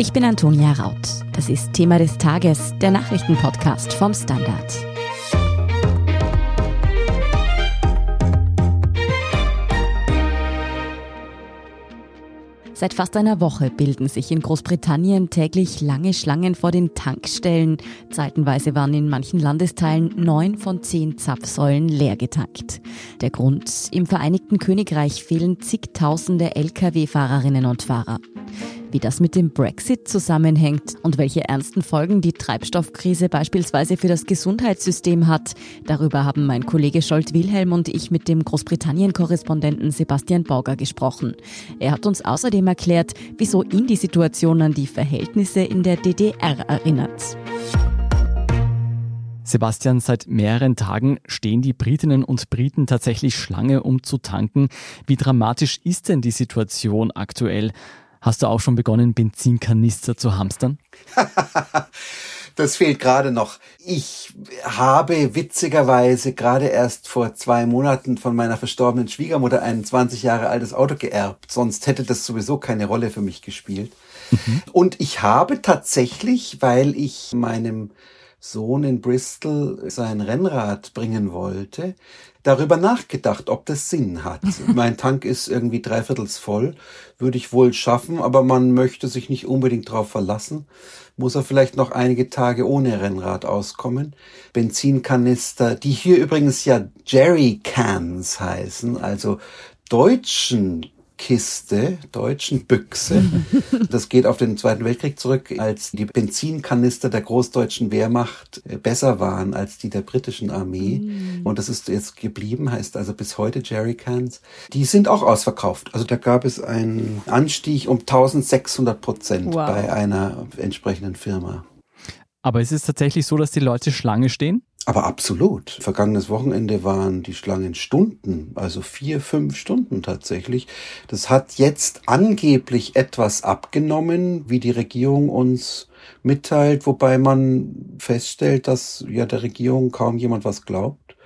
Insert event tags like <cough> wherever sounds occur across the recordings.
Ich bin Antonia Raut. Das ist Thema des Tages, der Nachrichtenpodcast vom Standard. Seit fast einer Woche bilden sich in Großbritannien täglich lange Schlangen vor den Tankstellen. Zeitenweise waren in manchen Landesteilen neun von zehn Zapfsäulen leer getankt. Der Grund? Im Vereinigten Königreich fehlen zigtausende Lkw-Fahrerinnen und Fahrer. Wie das mit dem Brexit zusammenhängt und welche ernsten Folgen die Treibstoffkrise beispielsweise für das Gesundheitssystem hat, darüber haben mein Kollege Scholt Wilhelm und ich mit dem Großbritannien-Korrespondenten Sebastian Borger gesprochen. Er hat uns außerdem erklärt, wieso ihn die Situation an die Verhältnisse in der DDR erinnert. Sebastian, seit mehreren Tagen stehen die Britinnen und Briten tatsächlich Schlange, um zu tanken. Wie dramatisch ist denn die Situation aktuell? Hast du auch schon begonnen, Benzinkanister zu hamstern? <laughs> das fehlt gerade noch. Ich habe witzigerweise gerade erst vor zwei Monaten von meiner verstorbenen Schwiegermutter ein 20 Jahre altes Auto geerbt. Sonst hätte das sowieso keine Rolle für mich gespielt. Mhm. Und ich habe tatsächlich, weil ich meinem Sohn in Bristol sein Rennrad bringen wollte, darüber nachgedacht, ob das Sinn hat. <laughs> mein Tank ist irgendwie dreiviertels voll, würde ich wohl schaffen, aber man möchte sich nicht unbedingt darauf verlassen. Muss er vielleicht noch einige Tage ohne Rennrad auskommen. Benzinkanister, die hier übrigens ja Jerry Cans heißen, also deutschen Kiste, deutschen Büchse. <laughs> Das geht auf den Zweiten Weltkrieg zurück, als die Benzinkanister der großdeutschen Wehrmacht äh, besser waren als die der britischen Armee. Mm. Und das ist jetzt geblieben, heißt also bis heute Jerrycans. Die sind auch ausverkauft. Also da gab es einen Anstieg um 1600 Prozent wow. bei einer entsprechenden Firma. Aber ist es tatsächlich so, dass die Leute Schlange stehen? Aber absolut. Vergangenes Wochenende waren die Schlangen Stunden, also vier, fünf Stunden tatsächlich. Das hat jetzt angeblich etwas abgenommen, wie die Regierung uns mitteilt, wobei man feststellt, dass ja der Regierung kaum jemand was glaubt.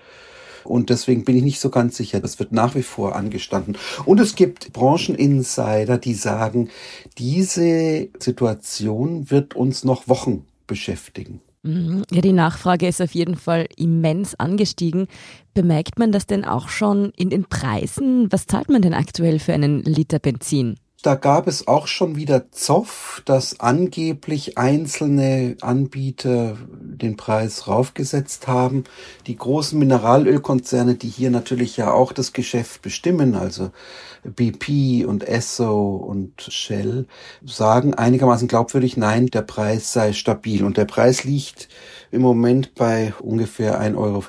Und deswegen bin ich nicht so ganz sicher. Das wird nach wie vor angestanden. Und es gibt Brancheninsider, die sagen, diese Situation wird uns noch Wochen beschäftigen. Mhm. Ja, die Nachfrage ist auf jeden Fall immens angestiegen. Bemerkt man das denn auch schon in den Preisen? Was zahlt man denn aktuell für einen Liter Benzin? Da gab es auch schon wieder Zoff, dass angeblich einzelne Anbieter den Preis raufgesetzt haben. Die großen Mineralölkonzerne, die hier natürlich ja auch das Geschäft bestimmen, also BP und Esso und Shell, sagen einigermaßen glaubwürdig, nein, der Preis sei stabil. Und der Preis liegt im Moment bei ungefähr 1,50 Euro,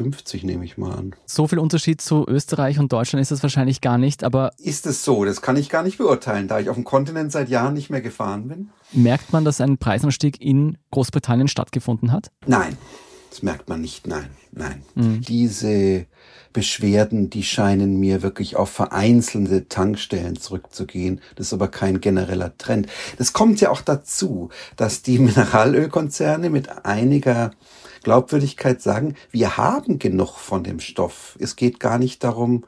nehme ich mal an. So viel Unterschied zu Österreich und Deutschland ist es wahrscheinlich gar nicht, aber. Ist es so? Das kann ich gar nicht beurteilen, da ich auf dem Kontinent seit Jahren nicht mehr gefahren bin. Merkt man, dass ein Preisanstieg in Großbritannien stattgefunden hat? Nein. Das merkt man nicht, nein, nein. Mhm. Diese Beschwerden, die scheinen mir wirklich auf vereinzelte Tankstellen zurückzugehen. Das ist aber kein genereller Trend. Das kommt ja auch dazu, dass die <laughs> Mineralölkonzerne mit einiger Glaubwürdigkeit sagen, wir haben genug von dem Stoff. Es geht gar nicht darum,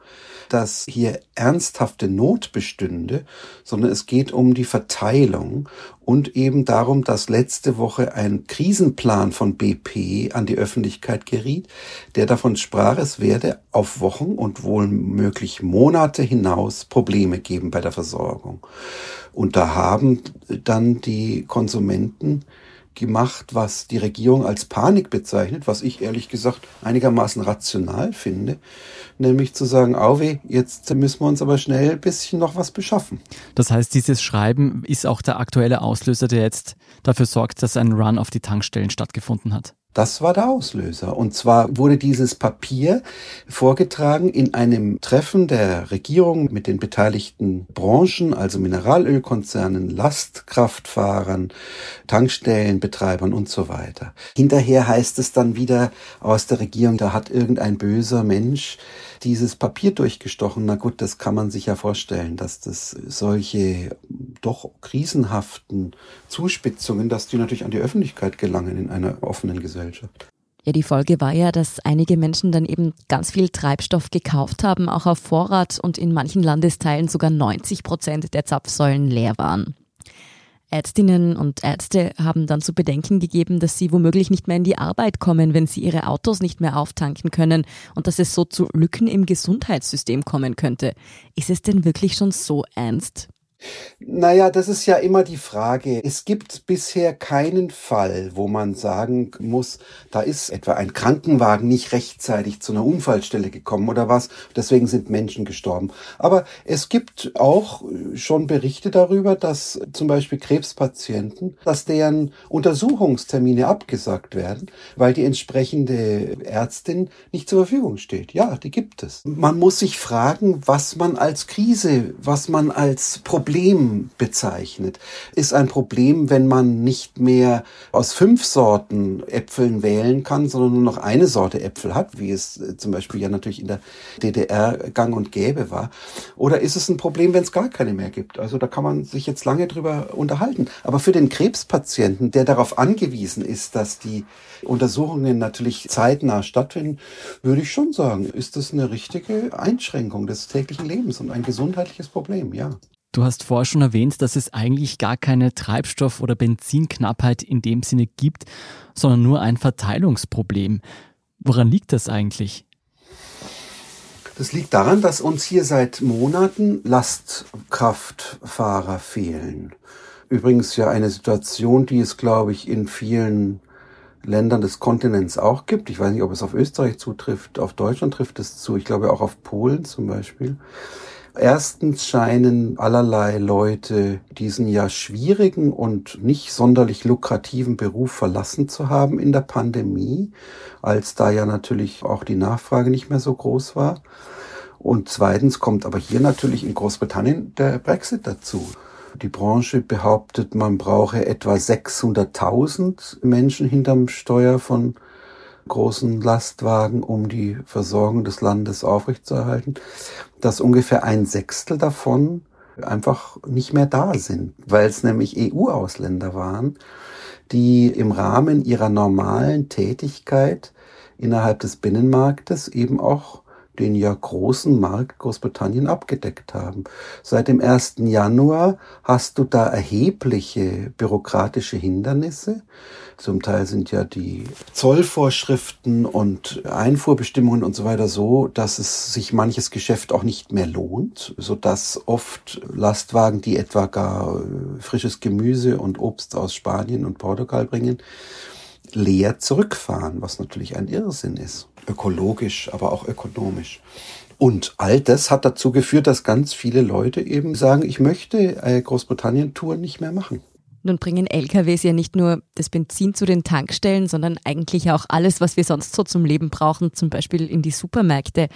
dass hier ernsthafte Not bestünde, sondern es geht um die Verteilung und eben darum, dass letzte Woche ein Krisenplan von BP an die Öffentlichkeit geriet, der davon sprach, es werde auf Wochen und wohl möglich Monate hinaus Probleme geben bei der Versorgung. Und da haben dann die Konsumenten gemacht, was die Regierung als Panik bezeichnet, was ich ehrlich gesagt einigermaßen rational finde, nämlich zu sagen, Auwe, jetzt müssen wir uns aber schnell ein bisschen noch was beschaffen. Das heißt, dieses Schreiben ist auch der aktuelle Auslöser, der jetzt dafür sorgt, dass ein Run auf die Tankstellen stattgefunden hat. Das war der Auslöser. Und zwar wurde dieses Papier vorgetragen in einem Treffen der Regierung mit den beteiligten Branchen, also Mineralölkonzernen, Lastkraftfahrern, Tankstellenbetreibern und so weiter. Hinterher heißt es dann wieder aus der Regierung, da hat irgendein böser Mensch dieses Papier durchgestochen. Na gut, das kann man sich ja vorstellen, dass das solche doch krisenhaften Zuspitzungen, dass die natürlich an die Öffentlichkeit gelangen in einer offenen Gesellschaft. Ja, die Folge war ja, dass einige Menschen dann eben ganz viel Treibstoff gekauft haben, auch auf Vorrat und in manchen Landesteilen sogar 90 Prozent der Zapfsäulen leer waren. Ärztinnen und Ärzte haben dann zu bedenken gegeben, dass sie womöglich nicht mehr in die Arbeit kommen, wenn sie ihre Autos nicht mehr auftanken können und dass es so zu Lücken im Gesundheitssystem kommen könnte. Ist es denn wirklich schon so ernst? Naja, das ist ja immer die Frage. Es gibt bisher keinen Fall, wo man sagen muss, da ist etwa ein Krankenwagen nicht rechtzeitig zu einer Unfallstelle gekommen oder was. Deswegen sind Menschen gestorben. Aber es gibt auch schon Berichte darüber, dass zum Beispiel Krebspatienten, dass deren Untersuchungstermine abgesagt werden, weil die entsprechende Ärztin nicht zur Verfügung steht. Ja, die gibt es. Man muss sich fragen, was man als Krise, was man als Problem Problem bezeichnet. Ist ein Problem, wenn man nicht mehr aus fünf Sorten Äpfeln wählen kann, sondern nur noch eine Sorte Äpfel hat, wie es äh, zum Beispiel ja natürlich in der DDR gang und gäbe war? Oder ist es ein Problem, wenn es gar keine mehr gibt? Also da kann man sich jetzt lange drüber unterhalten. Aber für den Krebspatienten, der darauf angewiesen ist, dass die Untersuchungen natürlich zeitnah stattfinden, würde ich schon sagen, ist das eine richtige Einschränkung des täglichen Lebens und ein gesundheitliches Problem, ja. Du hast vorher schon erwähnt, dass es eigentlich gar keine Treibstoff- oder Benzinknappheit in dem Sinne gibt, sondern nur ein Verteilungsproblem. Woran liegt das eigentlich? Das liegt daran, dass uns hier seit Monaten Lastkraftfahrer fehlen. Übrigens ja eine Situation, die es, glaube ich, in vielen Ländern des Kontinents auch gibt. Ich weiß nicht, ob es auf Österreich zutrifft, auf Deutschland trifft es zu, ich glaube auch auf Polen zum Beispiel. Erstens scheinen allerlei Leute diesen ja schwierigen und nicht sonderlich lukrativen Beruf verlassen zu haben in der Pandemie, als da ja natürlich auch die Nachfrage nicht mehr so groß war. Und zweitens kommt aber hier natürlich in Großbritannien der Brexit dazu. Die Branche behauptet, man brauche etwa 600.000 Menschen hinterm Steuer von großen Lastwagen, um die Versorgung des Landes aufrechtzuerhalten, dass ungefähr ein Sechstel davon einfach nicht mehr da sind, weil es nämlich EU-Ausländer waren, die im Rahmen ihrer normalen Tätigkeit innerhalb des Binnenmarktes eben auch den ja großen Markt Großbritannien abgedeckt haben. Seit dem 1. Januar hast du da erhebliche bürokratische Hindernisse. Zum Teil sind ja die Zollvorschriften und Einfuhrbestimmungen und so weiter so, dass es sich manches Geschäft auch nicht mehr lohnt, so dass oft Lastwagen, die etwa gar frisches Gemüse und Obst aus Spanien und Portugal bringen, leer zurückfahren, was natürlich ein Irrsinn ist. Ökologisch, aber auch ökonomisch. Und all das hat dazu geführt, dass ganz viele Leute eben sagen, ich möchte Großbritannien-Tour nicht mehr machen. Nun bringen LKWs ja nicht nur das Benzin zu den Tankstellen, sondern eigentlich auch alles, was wir sonst so zum Leben brauchen, zum Beispiel in die Supermärkte.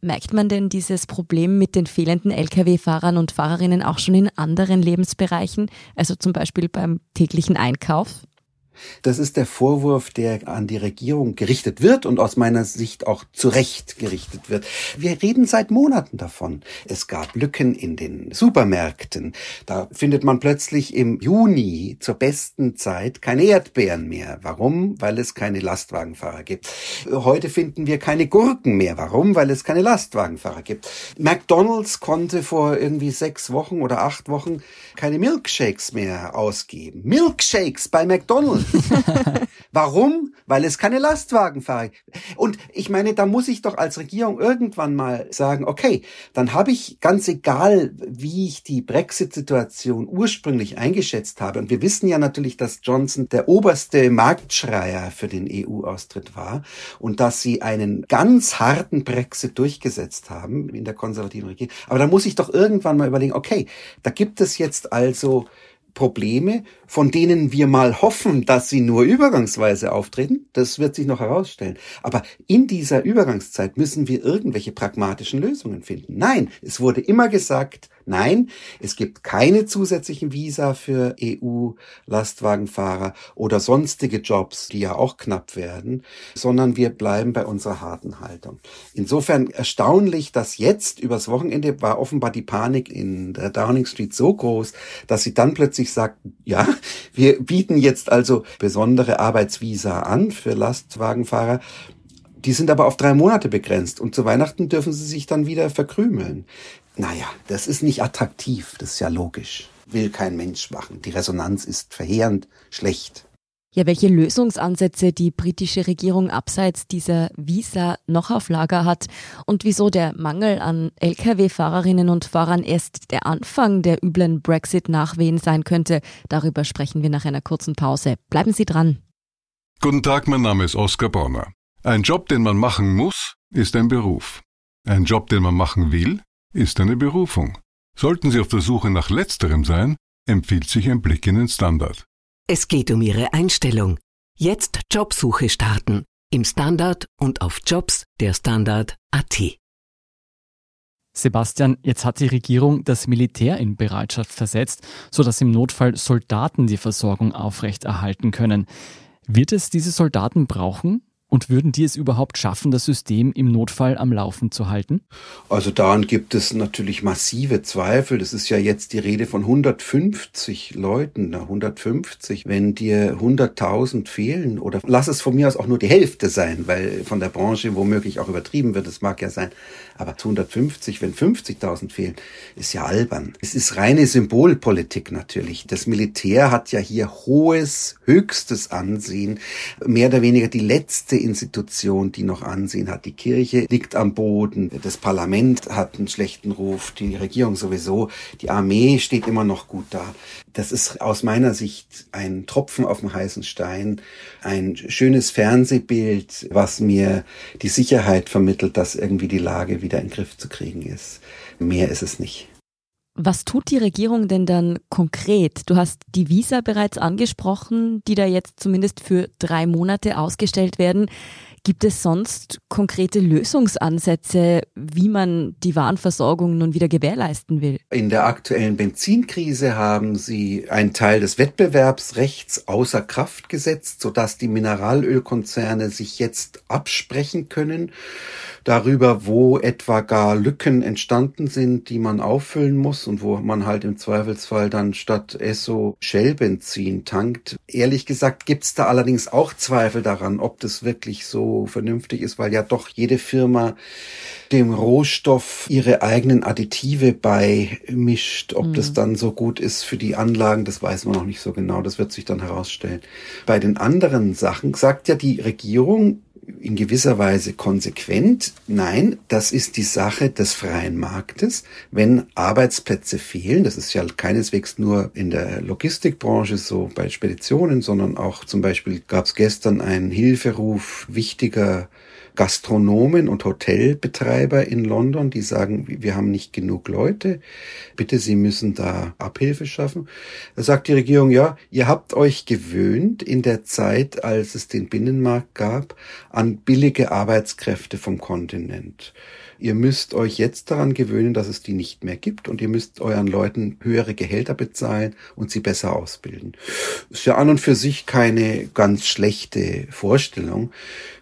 Merkt man denn dieses Problem mit den fehlenden Lkw-Fahrern und Fahrerinnen auch schon in anderen Lebensbereichen, also zum Beispiel beim täglichen Einkauf? Das ist der Vorwurf, der an die Regierung gerichtet wird und aus meiner Sicht auch zu Recht gerichtet wird. Wir reden seit Monaten davon. Es gab Lücken in den Supermärkten. Da findet man plötzlich im Juni zur besten Zeit keine Erdbeeren mehr. Warum? Weil es keine Lastwagenfahrer gibt. Heute finden wir keine Gurken mehr. Warum? Weil es keine Lastwagenfahrer gibt. McDonald's konnte vor irgendwie sechs Wochen oder acht Wochen keine Milkshakes mehr ausgeben. Milkshakes bei McDonald's. <laughs> Warum? Weil es keine Lastwagenfahrer gibt. Und ich meine, da muss ich doch als Regierung irgendwann mal sagen, okay, dann habe ich ganz egal, wie ich die Brexit-Situation ursprünglich eingeschätzt habe. Und wir wissen ja natürlich, dass Johnson der oberste Marktschreier für den EU-Austritt war und dass sie einen ganz harten Brexit durchgesetzt haben in der konservativen Regierung. Aber da muss ich doch irgendwann mal überlegen, okay, da gibt es jetzt also Probleme, von denen wir mal hoffen, dass sie nur übergangsweise auftreten. Das wird sich noch herausstellen. Aber in dieser Übergangszeit müssen wir irgendwelche pragmatischen Lösungen finden. Nein, es wurde immer gesagt, Nein, es gibt keine zusätzlichen Visa für EU-Lastwagenfahrer oder sonstige Jobs, die ja auch knapp werden, sondern wir bleiben bei unserer harten Haltung. Insofern erstaunlich, dass jetzt übers Wochenende war offenbar die Panik in der Downing Street so groß, dass sie dann plötzlich sagten, ja, wir bieten jetzt also besondere Arbeitsvisa an für Lastwagenfahrer. Die sind aber auf drei Monate begrenzt und zu Weihnachten dürfen sie sich dann wieder verkrümeln Naja, das ist nicht attraktiv, das ist ja logisch. Will kein Mensch machen. Die Resonanz ist verheerend schlecht. Ja, welche Lösungsansätze die britische Regierung abseits dieser Visa noch auf Lager hat und wieso der Mangel an Lkw-Fahrerinnen und Fahrern erst der Anfang der üblen Brexit-Nachwehen sein könnte, darüber sprechen wir nach einer kurzen Pause. Bleiben Sie dran. Guten Tag, mein Name ist Oskar Bonner. Ein Job, den man machen muss, ist ein Beruf. Ein Job, den man machen will, ist eine Berufung. Sollten Sie auf der Suche nach letzterem sein, empfiehlt sich ein Blick in den Standard. Es geht um Ihre Einstellung. Jetzt Jobsuche starten. Im Standard und auf Jobs der Standard.at. Sebastian, jetzt hat die Regierung das Militär in Bereitschaft versetzt, sodass im Notfall Soldaten die Versorgung aufrechterhalten können. Wird es diese Soldaten brauchen? Und würden die es überhaupt schaffen, das System im Notfall am Laufen zu halten? Also daran gibt es natürlich massive Zweifel. Das ist ja jetzt die Rede von 150 Leuten. 150, wenn dir 100.000 fehlen oder lass es von mir aus auch nur die Hälfte sein, weil von der Branche womöglich auch übertrieben wird, das mag ja sein. Aber 150, wenn 50.000 fehlen, ist ja albern. Es ist reine Symbolpolitik natürlich. Das Militär hat ja hier hohes, höchstes Ansehen. Mehr oder weniger die letzte Institution, die noch Ansehen hat. Die Kirche liegt am Boden, das Parlament hat einen schlechten Ruf, die Regierung sowieso, die Armee steht immer noch gut da. Das ist aus meiner Sicht ein Tropfen auf dem heißen Stein, ein schönes Fernsehbild, was mir die Sicherheit vermittelt, dass irgendwie die Lage wieder in den Griff zu kriegen ist. Mehr ist es nicht. Was tut die Regierung denn dann konkret? Du hast die Visa bereits angesprochen, die da jetzt zumindest für drei Monate ausgestellt werden. Gibt es sonst konkrete Lösungsansätze, wie man die Warenversorgung nun wieder gewährleisten will? In der aktuellen Benzinkrise haben sie einen Teil des Wettbewerbsrechts außer Kraft gesetzt, sodass die Mineralölkonzerne sich jetzt absprechen können darüber, wo etwa gar Lücken entstanden sind, die man auffüllen muss und wo man halt im Zweifelsfall dann statt Esso Shell-Benzin tankt. Ehrlich gesagt gibt's da allerdings auch Zweifel daran, ob das wirklich so vernünftig ist, weil ja doch jede Firma dem Rohstoff ihre eigenen Additive beimischt. Ob mhm. das dann so gut ist für die Anlagen, das weiß man noch nicht so genau. Das wird sich dann herausstellen. Bei den anderen Sachen sagt ja die Regierung, in gewisser Weise konsequent. Nein, das ist die Sache des freien Marktes. Wenn Arbeitsplätze fehlen, das ist ja keineswegs nur in der Logistikbranche so bei Speditionen, sondern auch zum Beispiel gab es gestern einen Hilferuf wichtiger Gastronomen und Hotelbetreiber in London, die sagen, wir haben nicht genug Leute, bitte, Sie müssen da Abhilfe schaffen. Da sagt die Regierung, ja, ihr habt euch gewöhnt in der Zeit, als es den Binnenmarkt gab, an billige Arbeitskräfte vom Kontinent. Ihr müsst euch jetzt daran gewöhnen, dass es die nicht mehr gibt und ihr müsst euren Leuten höhere Gehälter bezahlen und sie besser ausbilden. Ist ja an und für sich keine ganz schlechte Vorstellung.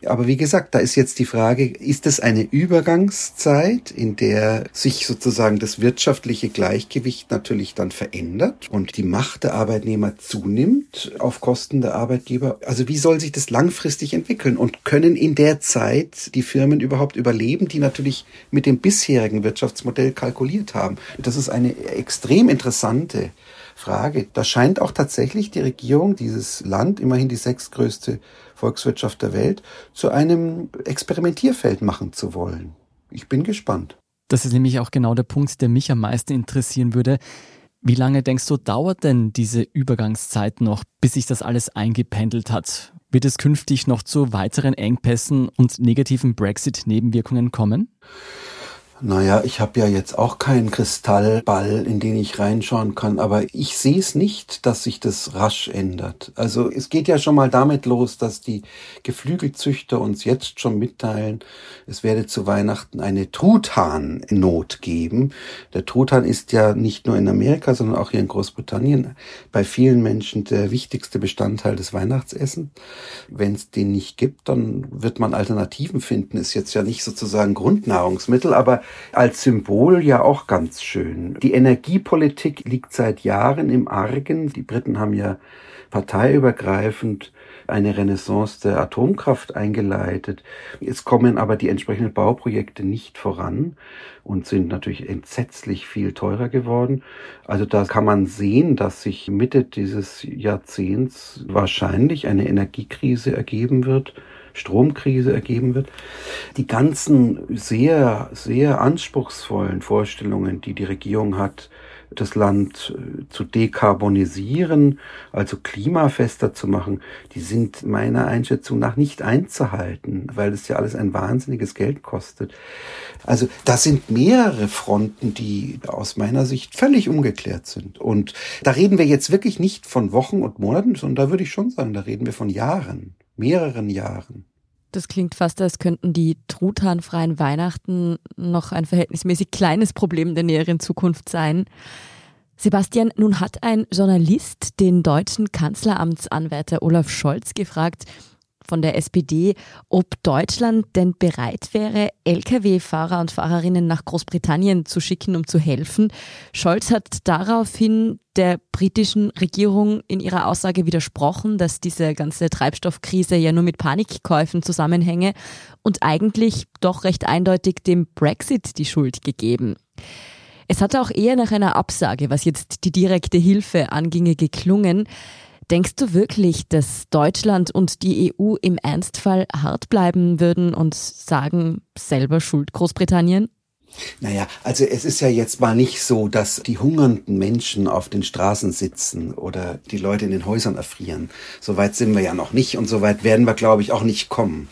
Aber wie gesagt, da ist jetzt die Frage, ist es eine Übergangszeit, in der sich sozusagen das wirtschaftliche Gleichgewicht natürlich dann verändert und die Macht der Arbeitnehmer zunimmt auf Kosten der Arbeitgeber? Also wie soll sich das langfristig entwickeln und können in der Zeit die Firmen überhaupt überleben, die natürlich mit dem bisherigen Wirtschaftsmodell kalkuliert haben? Das ist eine extrem interessante Frage. Da scheint auch tatsächlich die Regierung, dieses Land, immerhin die sechstgrößte Volkswirtschaft der Welt, zu einem Experimentierfeld machen zu wollen. Ich bin gespannt. Das ist nämlich auch genau der Punkt, der mich am meisten interessieren würde. Wie lange denkst du, dauert denn diese Übergangszeit noch, bis sich das alles eingependelt hat? Wird es künftig noch zu weiteren Engpässen und negativen Brexit-Nebenwirkungen kommen? Naja, ich habe ja jetzt auch keinen Kristallball, in den ich reinschauen kann, aber ich sehe es nicht, dass sich das rasch ändert. Also es geht ja schon mal damit los, dass die Geflügelzüchter uns jetzt schon mitteilen, es werde zu Weihnachten eine Truthahn-Not geben. Der Truthahn ist ja nicht nur in Amerika, sondern auch hier in Großbritannien bei vielen Menschen der wichtigste Bestandteil des Weihnachtsessen. Wenn es den nicht gibt, dann wird man Alternativen finden. Ist jetzt ja nicht sozusagen Grundnahrungsmittel, aber als Symbol ja auch ganz schön. Die Energiepolitik liegt seit Jahren im Argen. Die Briten haben ja parteiübergreifend eine Renaissance der Atomkraft eingeleitet. Es kommen aber die entsprechenden Bauprojekte nicht voran und sind natürlich entsetzlich viel teurer geworden. Also da kann man sehen, dass sich Mitte dieses Jahrzehnts wahrscheinlich eine Energiekrise ergeben wird. Stromkrise ergeben wird. Die ganzen sehr, sehr anspruchsvollen Vorstellungen, die die Regierung hat, das Land äh, zu dekarbonisieren, also klimafester zu machen, die sind meiner Einschätzung nach nicht einzuhalten, weil es ja alles ein wahnsinniges Geld kostet. Also das sind mehrere Fronten, die aus meiner Sicht völlig ungeklärt sind. Und da reden wir jetzt wirklich nicht von Wochen und Monaten, sondern da würde ich schon sagen, da reden wir von Jahren, mehreren Jahren. Das klingt fast, als könnten die truthahnfreien Weihnachten noch ein verhältnismäßig kleines Problem der näheren Zukunft sein. Sebastian, nun hat ein Journalist den deutschen Kanzleramtsanwärter Olaf Scholz gefragt, von der SPD, ob Deutschland denn bereit wäre, Lkw-Fahrer und Fahrerinnen nach Großbritannien zu schicken, um zu helfen. Scholz hat daraufhin der britischen Regierung in ihrer Aussage widersprochen, dass diese ganze Treibstoffkrise ja nur mit Panikkäufen zusammenhänge und eigentlich doch recht eindeutig dem Brexit die Schuld gegeben. Es hatte auch eher nach einer Absage, was jetzt die direkte Hilfe anginge, geklungen. Denkst du wirklich, dass Deutschland und die EU im Ernstfall hart bleiben würden und sagen, selber Schuld Großbritannien? Naja, also es ist ja jetzt mal nicht so, dass die hungernden Menschen auf den Straßen sitzen oder die Leute in den Häusern erfrieren. Soweit sind wir ja noch nicht und soweit werden wir, glaube ich, auch nicht kommen.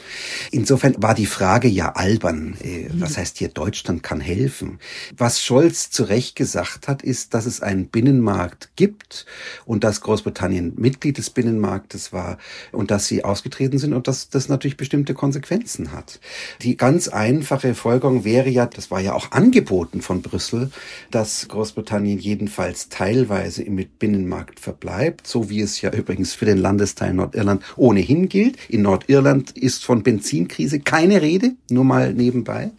Insofern war die Frage ja albern. Äh, was heißt hier, Deutschland kann helfen? Was Scholz zu Recht gesagt hat, ist, dass es einen Binnenmarkt gibt und dass Großbritannien Mitglied des Binnenmarktes war und dass sie ausgetreten sind und dass das natürlich bestimmte Konsequenzen hat. Die ganz einfache Folgerung wäre ja, das war ja auch angeboten von Brüssel, dass Großbritannien jedenfalls teilweise im Binnenmarkt verbleibt, so wie es ja übrigens für den Landesteil Nordirland ohnehin gilt. In Nordirland ist von Benzinkrise keine Rede, nur mal nebenbei.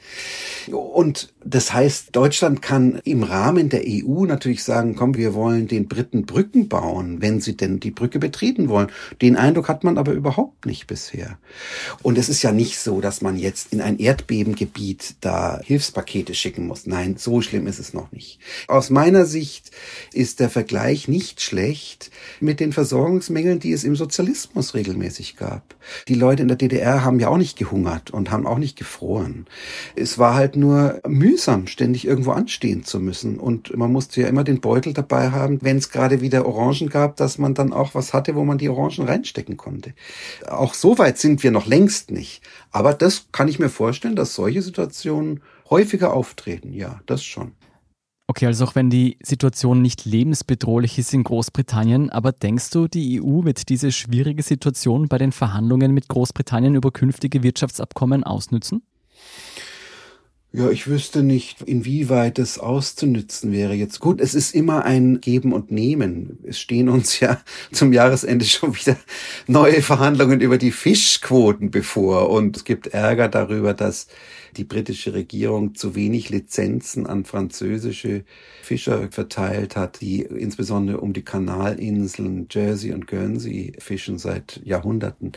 Und das heißt, Deutschland kann im Rahmen der EU natürlich sagen, komm, wir wollen den Briten Brücken bauen, wenn sie denn die Brücke betreten wollen. Den Eindruck hat man aber überhaupt nicht bisher. Und es ist ja nicht so, dass man jetzt in ein Erdbebengebiet da Hilfspakete schicken muss. Nein, so schlimm ist es noch nicht. Aus meiner Sicht ist der Vergleich nicht schlecht mit den Versorgungsmängeln, die es im Sozialismus regelmäßig gab. Die Leute in der DDR haben ja auch nicht gehungert und haben auch nicht gefroren. Es war halt nur mühsam, ständig irgendwo anstehen zu müssen. Und man musste ja immer den Beutel dabei haben, wenn es gerade wieder Orangen gab, dass man dann auch was hatte, wo man die Orangen reinstecken konnte. Auch so weit sind wir noch längst nicht. Aber das kann ich mir vorstellen, dass solche Situationen häufiger auftreten. Ja, das schon. Okay, also auch wenn die Situation nicht lebensbedrohlich ist in Großbritannien, aber denkst du, die EU wird diese schwierige Situation bei den Verhandlungen mit Großbritannien über künftige Wirtschaftsabkommen ausnützen? Ja, ich wüsste nicht, inwieweit es auszunützen wäre jetzt. Gut, es ist immer ein Geben und Nehmen. Es stehen uns ja zum Jahresende schon wieder neue Verhandlungen über die Fischquoten bevor und es gibt Ärger darüber, dass die britische Regierung zu wenig Lizenzen an französische Fischer verteilt hat, die insbesondere um die Kanalinseln Jersey und Guernsey fischen seit Jahrhunderten.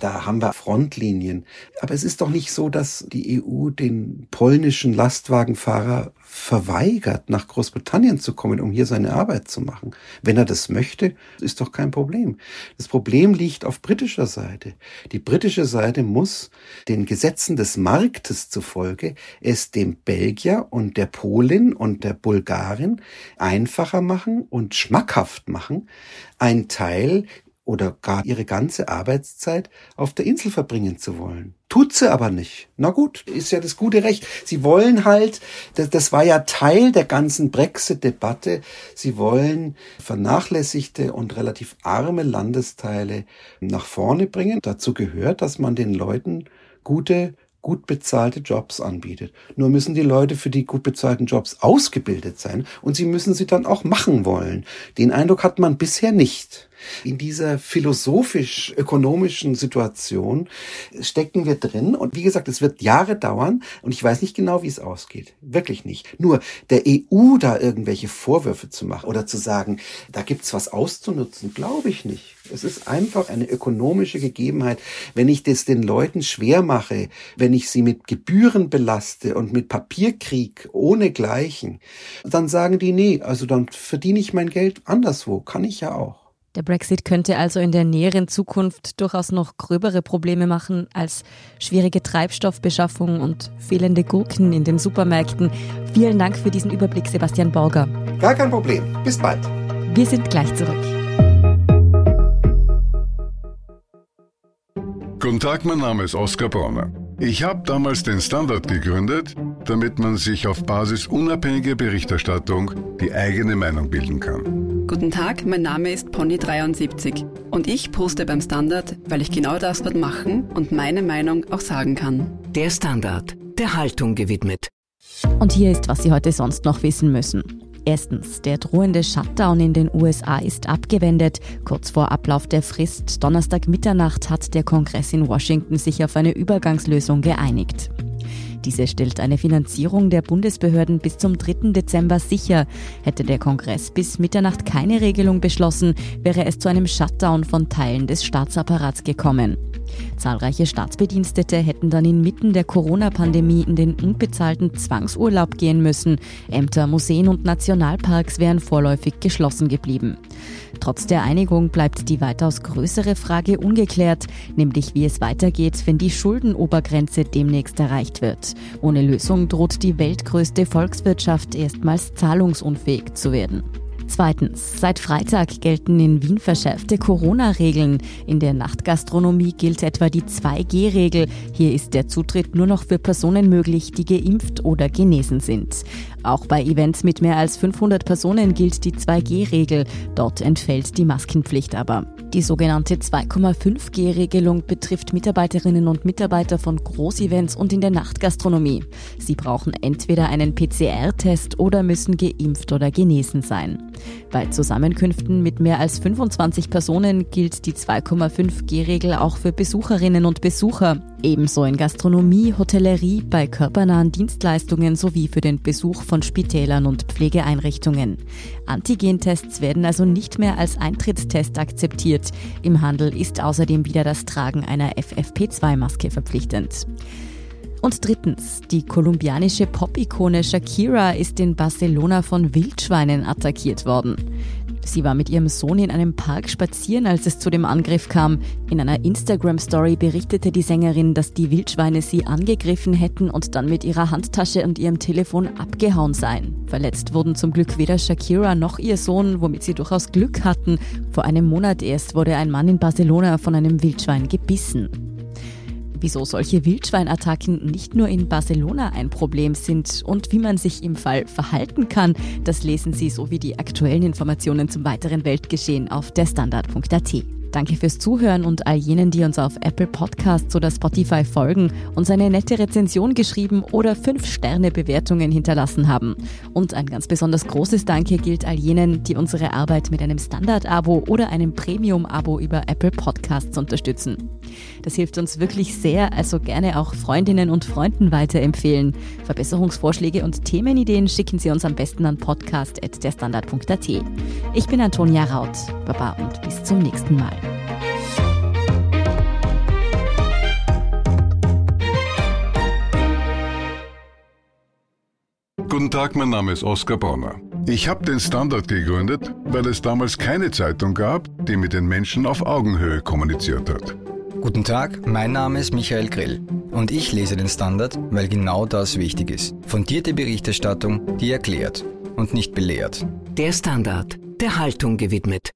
Da haben wir Frontlinien. Aber es ist doch nicht so, dass die EU den polnischen Lastwagenfahrer verweigert, nach Großbritannien zu kommen, um hier seine Arbeit zu machen. Wenn er das möchte, ist doch kein Problem. Das Problem liegt auf britischer Seite. Die britische Seite muss den Gesetzen des Marktes zufolge es dem Belgier und der Polin und der Bulgarin einfacher machen und schmackhaft machen, ein Teil oder gar ihre ganze Arbeitszeit auf der Insel verbringen zu wollen. Tut sie aber nicht. Na gut, ist ja das gute Recht. Sie wollen halt, das, das war ja Teil der ganzen Brexit-Debatte, sie wollen vernachlässigte und relativ arme Landesteile nach vorne bringen. Dazu gehört, dass man den Leuten gute gut bezahlte Jobs anbietet. Nur müssen die Leute für die gut bezahlten Jobs ausgebildet sein und sie müssen sie dann auch machen wollen. Den Eindruck hat man bisher nicht. In dieser philosophisch-ökonomischen Situation stecken wir drin. Und wie gesagt, es wird Jahre dauern und ich weiß nicht genau, wie es ausgeht. Wirklich nicht. Nur der EU da irgendwelche Vorwürfe zu machen oder zu sagen, da gibt's was auszunutzen, glaube ich nicht. Es ist einfach eine ökonomische Gegebenheit. Wenn ich das den Leuten schwer mache, wenn ich sie mit Gebühren belaste und mit Papierkrieg ohne Gleichen, dann sagen die, nee, also dann verdiene ich mein Geld anderswo. Kann ich ja auch. Der Brexit könnte also in der näheren Zukunft durchaus noch gröbere Probleme machen als schwierige Treibstoffbeschaffung und fehlende Gurken in den Supermärkten. Vielen Dank für diesen Überblick, Sebastian Borger. Gar kein Problem. Bis bald. Wir sind gleich zurück. Guten Tag, mein Name ist Oskar Bronner. Ich habe damals den Standard gegründet, damit man sich auf Basis unabhängiger Berichterstattung die eigene Meinung bilden kann. Guten Tag, mein Name ist Pony73 und ich poste beim Standard, weil ich genau das dort machen und meine Meinung auch sagen kann. Der Standard, der Haltung gewidmet. Und hier ist, was Sie heute sonst noch wissen müssen. Erstens, der drohende Shutdown in den USA ist abgewendet. Kurz vor Ablauf der Frist, Donnerstag Mitternacht, hat der Kongress in Washington sich auf eine Übergangslösung geeinigt. Diese stellt eine Finanzierung der Bundesbehörden bis zum 3. Dezember sicher. Hätte der Kongress bis Mitternacht keine Regelung beschlossen, wäre es zu einem Shutdown von Teilen des Staatsapparats gekommen. Zahlreiche Staatsbedienstete hätten dann inmitten der Corona-Pandemie in den unbezahlten Zwangsurlaub gehen müssen. Ämter, Museen und Nationalparks wären vorläufig geschlossen geblieben. Trotz der Einigung bleibt die weitaus größere Frage ungeklärt, nämlich wie es weitergeht, wenn die Schuldenobergrenze demnächst erreicht wird. Ohne Lösung droht die weltgrößte Volkswirtschaft erstmals zahlungsunfähig zu werden. Zweitens. Seit Freitag gelten in Wien verschärfte Corona-Regeln. In der Nachtgastronomie gilt etwa die 2G-Regel. Hier ist der Zutritt nur noch für Personen möglich, die geimpft oder genesen sind. Auch bei Events mit mehr als 500 Personen gilt die 2G-Regel. Dort entfällt die Maskenpflicht aber. Die sogenannte 2,5G-Regelung betrifft Mitarbeiterinnen und Mitarbeiter von Großevents und in der Nachtgastronomie. Sie brauchen entweder einen PCR-Test oder müssen geimpft oder genesen sein. Bei Zusammenkünften mit mehr als 25 Personen gilt die 2,5G-Regel auch für Besucherinnen und Besucher. Ebenso in Gastronomie, Hotellerie, bei körpernahen Dienstleistungen sowie für den Besuch von Spitälern und Pflegeeinrichtungen. Antigentests werden also nicht mehr als Eintrittstest akzeptiert. Im Handel ist außerdem wieder das Tragen einer FFP2-Maske verpflichtend. Und drittens, die kolumbianische Pop-Ikone Shakira ist in Barcelona von Wildschweinen attackiert worden. Sie war mit ihrem Sohn in einem Park spazieren, als es zu dem Angriff kam. In einer Instagram-Story berichtete die Sängerin, dass die Wildschweine sie angegriffen hätten und dann mit ihrer Handtasche und ihrem Telefon abgehauen seien. Verletzt wurden zum Glück weder Shakira noch ihr Sohn, womit sie durchaus Glück hatten. Vor einem Monat erst wurde ein Mann in Barcelona von einem Wildschwein gebissen wieso solche Wildschweinattacken nicht nur in Barcelona ein Problem sind und wie man sich im Fall verhalten kann, das lesen Sie sowie die aktuellen Informationen zum weiteren Weltgeschehen auf derstandard.at. Danke fürs Zuhören und all jenen, die uns auf Apple Podcasts oder Spotify folgen, uns eine nette Rezension geschrieben oder 5-Sterne-Bewertungen hinterlassen haben. Und ein ganz besonders großes Danke gilt all jenen, die unsere Arbeit mit einem Standard-Abo oder einem Premium-Abo über Apple Podcasts unterstützen. Das hilft uns wirklich sehr, also gerne auch Freundinnen und Freunden weiterempfehlen. Verbesserungsvorschläge und Themenideen schicken Sie uns am besten an podcast.derstandard.at. Ich bin Antonia Raut. Baba und bis zum nächsten Mal. Guten Tag, mein Name ist Oskar Bonner. Ich habe den Standard gegründet, weil es damals keine Zeitung gab, die mit den Menschen auf Augenhöhe kommuniziert hat. Guten Tag, mein Name ist Michael Grill und ich lese den Standard, weil genau das wichtig ist. Fundierte Berichterstattung, die erklärt und nicht belehrt. Der Standard, der Haltung gewidmet.